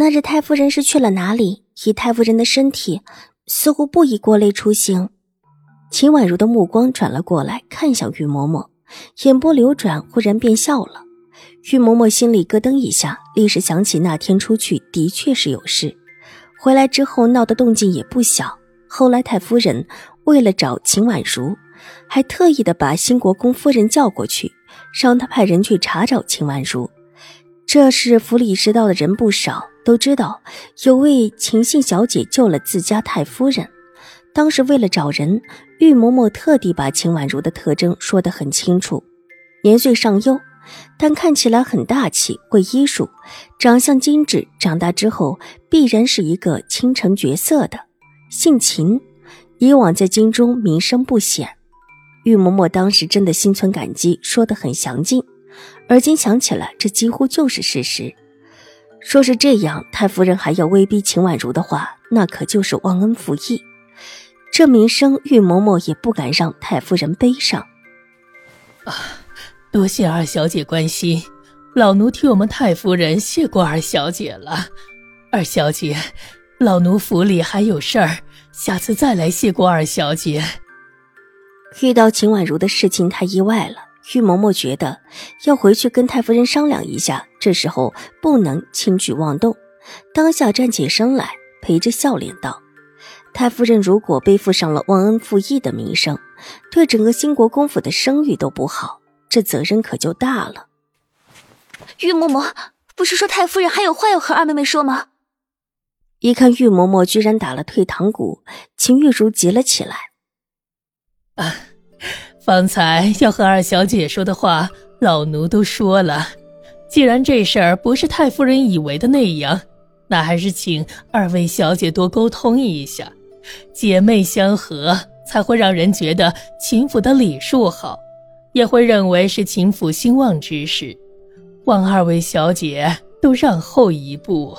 那日太夫人是去了哪里？以太夫人的身体，似乎不宜过累出行。秦婉如的目光转了过来，看向玉嬷嬷，眼波流转，忽然便笑了。玉嬷嬷心里咯噔一下，立时想起那天出去的确是有事，回来之后闹的动静也不小。后来太夫人为了找秦婉如，还特意的把新国公夫人叫过去，让她派人去查找秦婉如。这事府里知道的人不少。都知道有位秦姓小姐救了自家太夫人，当时为了找人，玉嬷嬷特地把秦婉如的特征说得很清楚：年岁尚幼，但看起来很大气，会医术，长相精致，长大之后必然是一个倾城绝色的。姓秦，以往在京中名声不显。玉嬷嬷当时真的心存感激，说得很详尽，而今想起来，这几乎就是事实。说是这样，太夫人还要威逼秦婉如的话，那可就是忘恩负义。这名声，玉嬷嬷也不敢让太夫人背上。啊，多谢二小姐关心，老奴替我们太夫人谢过二小姐了。二小姐，老奴府里还有事儿，下次再来谢过二小姐。遇到秦婉如的事情太意外了。玉嬷嬷觉得要回去跟太夫人商量一下，这时候不能轻举妄动。当下站起身来，陪着笑脸道：“太夫人如果背负上了忘恩负义的名声，对整个兴国公府的声誉都不好，这责任可就大了。”玉嬷嬷不是说太夫人还有话要和二妹妹说吗？一看玉嬷嬷居然打了退堂鼓，秦玉茹急了起来：“啊！”方才要和二小姐说的话，老奴都说了。既然这事儿不是太夫人以为的那样，那还是请二位小姐多沟通一下。姐妹相和，才会让人觉得秦府的礼数好，也会认为是秦府兴旺之事。望二位小姐都让后一步。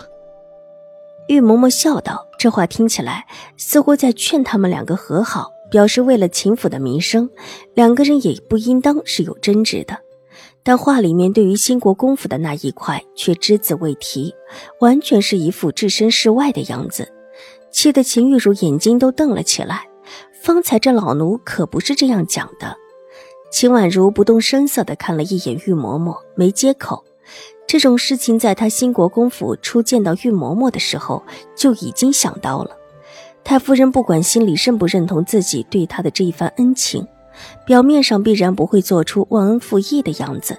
玉嬷嬷笑道：“这话听起来似乎在劝他们两个和好。”表示为了秦府的名声，两个人也不应当是有争执的。但话里面对于兴国公府的那一块却只字未提，完全是一副置身事外的样子，气得秦玉茹眼睛都瞪了起来。方才这老奴可不是这样讲的。秦婉如不动声色地看了一眼玉嬷嬷，没接口。这种事情在她兴国公府初见到玉嬷嬷的时候就已经想到了。太夫人不管心里认不认同自己对她的这一番恩情，表面上必然不会做出忘恩负义的样子。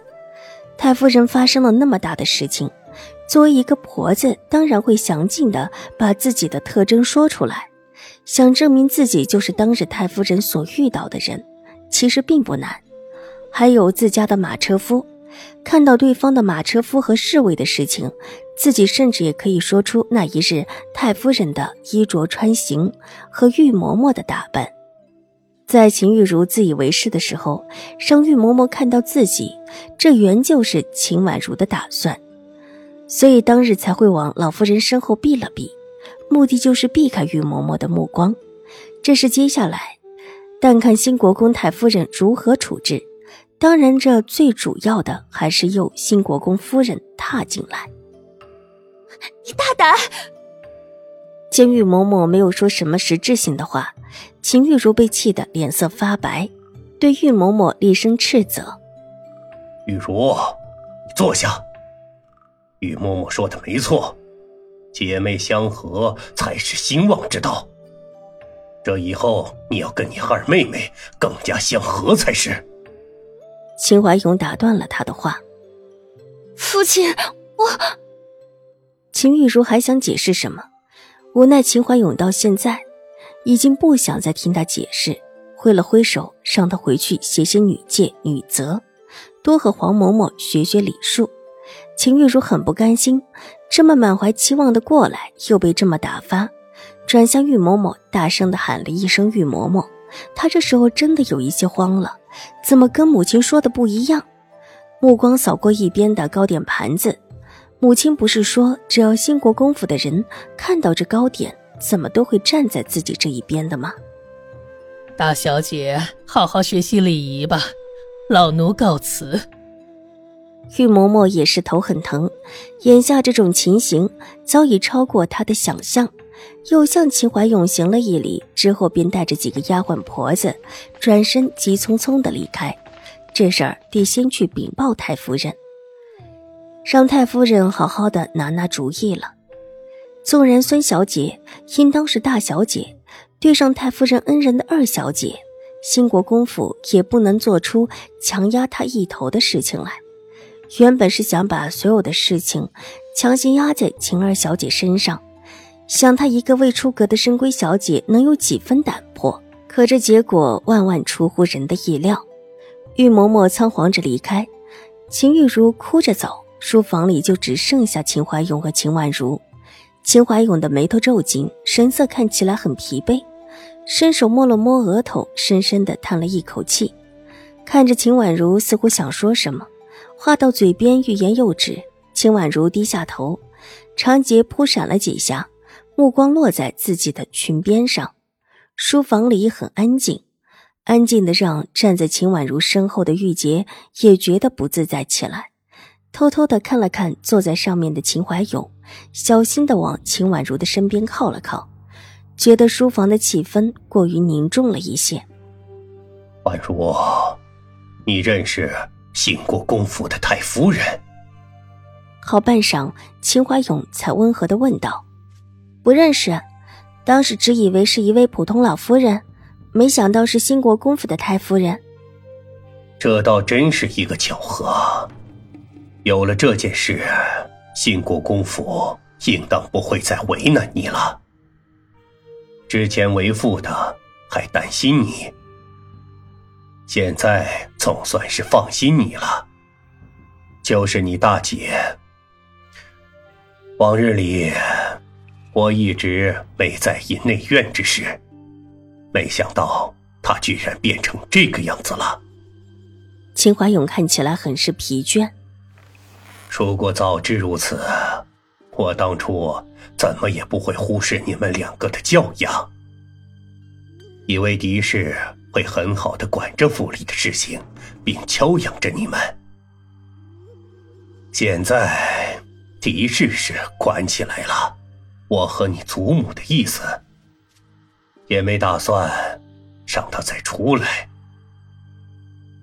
太夫人发生了那么大的事情，作为一个婆子，当然会详尽的把自己的特征说出来，想证明自己就是当日太夫人所遇到的人，其实并不难。还有自家的马车夫，看到对方的马车夫和侍卫的事情。自己甚至也可以说出那一日太夫人的衣着穿行和玉嬷嬷的打扮，在秦玉茹自以为是的时候，让玉嬷嬷看到自己，这原就是秦婉如的打算，所以当日才会往老夫人身后避了避，目的就是避开玉嬷嬷的目光。这是接下来，但看新国公太夫人如何处置。当然，这最主要的还是由新国公夫人踏进来。你大胆！见玉嬷嬷没有说什么实质性的话，秦玉茹被气得脸色发白，对玉嬷嬷厉声斥责：“玉茹，你坐下。玉嬷嬷说的没错，姐妹相合才是兴旺之道。这以后你要跟你二妹妹更加相合才是。”秦怀勇打断了他的话：“父亲，我……”秦玉茹还想解释什么，无奈秦怀勇到现在已经不想再听他解释，挥了挥手，让他回去写写女诫、女则，多和黄嬷嬷学学礼数。秦玉茹很不甘心，这么满怀期望的过来，又被这么打发，转向玉嬷嬷，大声的喊了一声“玉嬷嬷”。她这时候真的有一些慌了，怎么跟母亲说的不一样？目光扫过一边的糕点盘子，母亲不是说只要兴国公府的人看到这糕点，怎么都会站在自己这一边的吗？大小姐，好好学习礼仪吧，老奴告辞。玉嬷嬷也是头很疼，眼下这种情形早已超过她的想象，又向秦怀勇行了一礼，之后便带着几个丫鬟婆子转身急匆匆的离开。这事儿得先去禀报太夫人，让太夫人好好的拿拿主意了。纵然孙小姐应当是大小姐。对上太夫人恩人的二小姐，兴国公府也不能做出强压她一头的事情来。原本是想把所有的事情强行压在秦二小姐身上，想她一个未出阁的深闺小姐能有几分胆魄？可这结果万万出乎人的意料。玉嬷嬷仓皇着离开，秦玉茹哭着走，书房里就只剩下秦怀勇和秦婉如。秦怀勇的眉头皱紧，神色看起来很疲惫。伸手摸了摸额头，深深的叹了一口气，看着秦婉如，似乎想说什么，话到嘴边欲言又止。秦婉如低下头，长睫扑闪了几下，目光落在自己的裙边上。书房里很安静，安静的让站在秦婉如身后的玉洁也觉得不自在起来，偷偷的看了看坐在上面的秦怀勇，小心的往秦婉如的身边靠了靠。觉得书房的气氛过于凝重了一些。婉如，你认识新国公府的太夫人？好半晌，秦怀勇才温和的问道：“不认识，当时只以为是一位普通老夫人，没想到是新国公府的太夫人。这倒真是一个巧合。有了这件事，兴国公府应当不会再为难你了。”之前为父的还担心你，现在总算是放心你了。就是你大姐，往日里我一直没在意内院之事，没想到她居然变成这个样子了。秦怀勇看起来很是疲倦。如果早知如此。我当初怎么也不会忽视你们两个的教养，以为狄氏会很好的管着府里的事情，并教养着你们。现在狄氏是管起来了，我和你祖母的意思，也没打算让他再出来。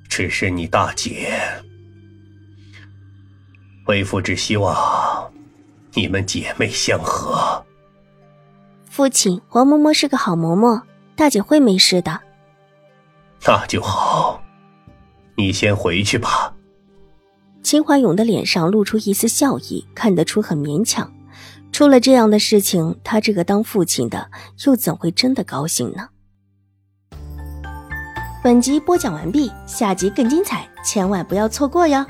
只是你大姐，为父只希望。你们姐妹相和，父亲黄嬷嬷是个好嬷嬷，大姐会没事的。那就好，你先回去吧。秦怀勇的脸上露出一丝笑意，看得出很勉强。出了这样的事情，他这个当父亲的又怎会真的高兴呢？本集播讲完毕，下集更精彩，千万不要错过哟。